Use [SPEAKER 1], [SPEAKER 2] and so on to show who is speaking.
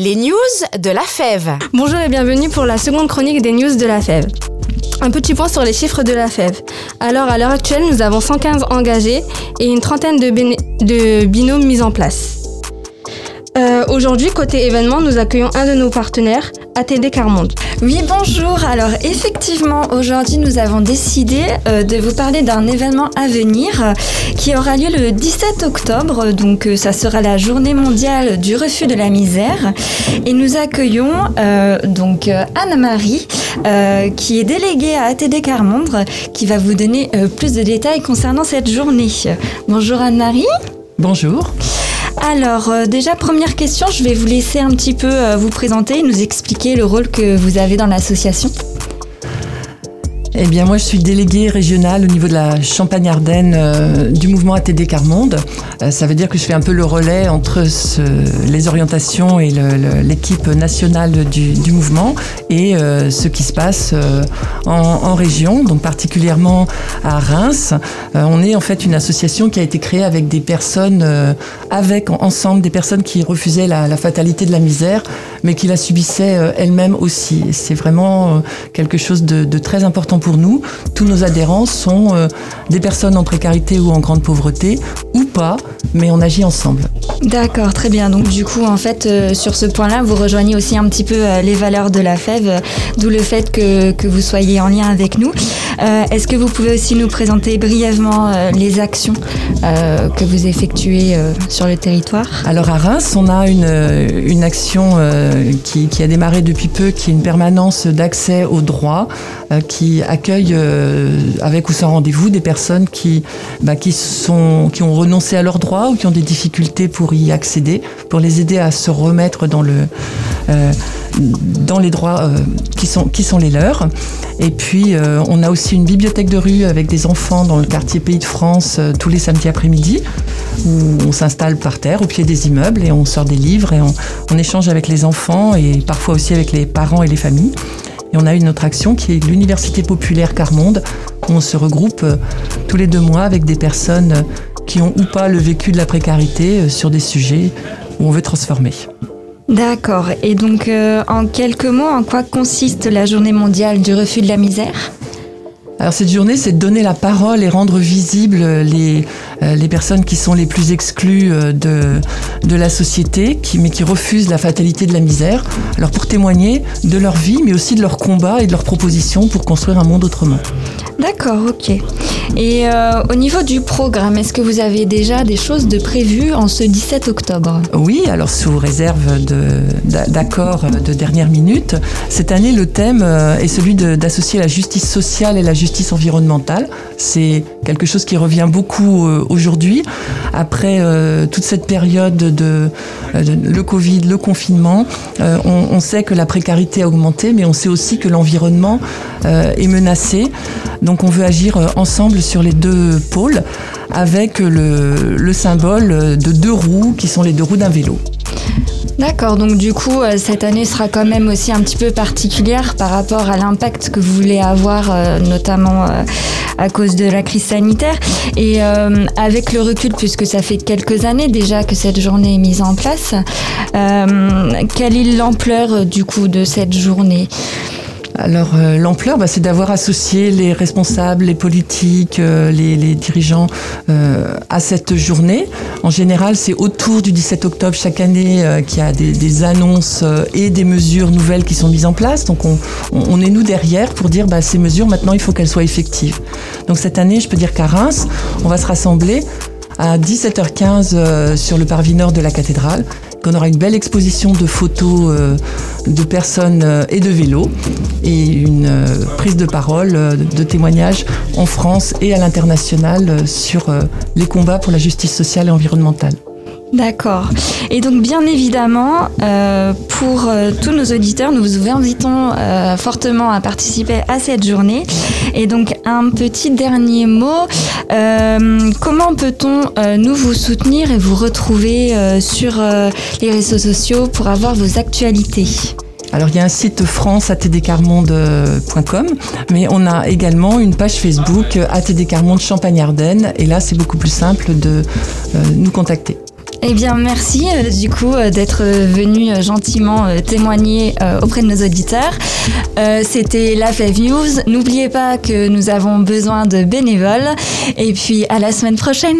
[SPEAKER 1] Les news de la fève.
[SPEAKER 2] Bonjour et bienvenue pour la seconde chronique des news de la fève. Un petit point sur les chiffres de la fève. Alors, à l'heure actuelle, nous avons 115 engagés et une trentaine de, binômes mis en place. Euh, aujourd'hui, côté événement, nous accueillons un de nos partenaires, ATD Carmonde.
[SPEAKER 3] Oui, bonjour. Alors effectivement, aujourd'hui, nous avons décidé euh, de vous parler d'un événement à venir euh, qui aura lieu le 17 octobre. Donc euh, ça sera la journée mondiale du refus de la misère. Et nous accueillons donc Anne-Marie, qui est déléguée à ATD Carmondre, qui va vous donner plus de détails concernant cette journée. Bonjour Anne-Marie.
[SPEAKER 4] Bonjour.
[SPEAKER 3] Alors, euh, déjà, première question, je vais vous laisser un petit peu euh, vous présenter et nous expliquer le rôle que vous avez dans l'association.
[SPEAKER 4] Eh bien, moi, je suis déléguée régionale au niveau de la Champagne-Ardenne euh, du mouvement ATD Carmonde. Euh, ça veut dire que je fais un peu le relais entre les orientations et l'équipe nationale du, mouvement et euh, ce qui se passe en, région, donc particulièrement à Reims. on est en fait une association qui a été créée avec des personnes, avec ensemble des personnes qui refusaient la, fatalité de la misère, mais qui la subissaient elles-mêmes aussi. C'est vraiment quelque chose de, de très important pour nous. Tous nos adhérents sont euh, des personnes en précarité ou en grande pauvreté, ou pas, mais on agit ensemble.
[SPEAKER 3] D'accord, très bien. Donc du coup, en fait, euh, sur ce point-là, vous rejoignez aussi un petit peu euh, les valeurs de la FEV, d'où le fait que, que, vous soyez en lien avec nous. Est-ce que vous pouvez aussi nous présenter brièvement les actions que vous effectuez sur le territoire?
[SPEAKER 4] Alors à Reims, on a une, une action qui, qui, a démarré depuis peu, qui est une permanence d'accès aux droits, qui accueille euh, avec ou sans rendez-vous des personnes qui, bah, qui, sont, qui ont renoncé à leurs droits ou qui ont des difficultés pour y accéder, pour les aider à se remettre dans, le, euh, dans les droits euh, qui, sont, qui sont les leurs. Et puis, on a aussi une bibliothèque de rue avec des enfants dans le quartier Pays de France tous les samedis après-midi, où on s'installe par terre au pied des immeubles et on sort des livres et on, on échange avec les enfants et parfois aussi avec les parents et les familles. Et on a une autre action qui est l'Université populaire Carmonde, où on se regroupe euh, tous les deux mois avec des personnes euh, qui ont ou pas le vécu de la précarité euh, sur des sujets où on veut transformer.
[SPEAKER 3] D'accord. Et donc, en quelques mots, en quoi consiste la journée mondiale du refus de la misère?
[SPEAKER 4] Alors cette journée, c'est de donner la parole et rendre visibles les, euh, personnes qui sont les plus exclues euh, de, la société, mais qui refusent la fatalité de la misère. Alors pour témoigner de leur vie, mais aussi de leur combat et de leurs propositions pour construire un monde autrement.
[SPEAKER 3] D'accord, ok. Et euh, au niveau du programme, est-ce que vous avez déjà des choses de prévues en ce 17 octobre?
[SPEAKER 4] Oui, alors sous réserve d'accords de, dernière minute. Cette année, le thème est celui d'associer la justice sociale et la justice environnementale. C'est quelque chose qui revient beaucoup aujourd'hui, après euh, toute cette période de, euh, le Covid, le confinement, euh, on, sait que la précarité a augmenté, mais on sait aussi que l'environnement est menacé. Donc on veut agir ensemble sur les deux pôles avec le, le symbole de deux roues qui sont les deux roues d'un vélo.
[SPEAKER 3] D'accord, donc du coup, euh, cette année sera quand même aussi un petit peu particulière par rapport à l'impact que vous voulez avoir, euh, notamment euh, à cause de la crise sanitaire. Et avec le recul, puisque ça fait quelques années déjà que cette journée est mise en place, quelle est l'ampleur du coup de cette journée?
[SPEAKER 4] Alors euh, l'ampleur, bah, c'est d'avoir associé les responsables, les politiques, euh, les, dirigeants euh, à cette journée. En général, c'est autour du 17 octobre chaque année qu'il y a des, annonces et des mesures nouvelles qui sont mises en place. Donc on, est nous derrière pour dire bah, ces mesures, maintenant, il faut qu'elles soient effectives. Donc cette année, je peux dire qu'à Reims, on va se rassembler à 17h15 sur le parvis nord de la cathédrale qu'on aura une belle exposition de photos euh, de personnes euh, et de vélos et une euh, prise de parole, de témoignages en France et à l'international sur les combats pour la justice sociale et environnementale.
[SPEAKER 3] D'accord. Et donc bien évidemment, euh, pour euh, tous nos auditeurs, nous vous invitons euh, fortement à participer à cette journée. Et donc un petit dernier mot, comment peut-on nous vous soutenir et vous retrouver sur les réseaux sociaux pour avoir vos actualités?
[SPEAKER 4] Alors il y a un site franceatdcarmonde.com, mais on a également une page Facebook ATD Champagne-Ardenne, et là c'est beaucoup plus simple de nous contacter.
[SPEAKER 3] Eh bien, merci euh, du coup euh, d'être venu euh, gentiment euh, témoigner auprès de nos auditeurs. C'était la Fave News. N'oubliez pas que nous avons besoin de bénévoles. Et puis à la semaine prochaine.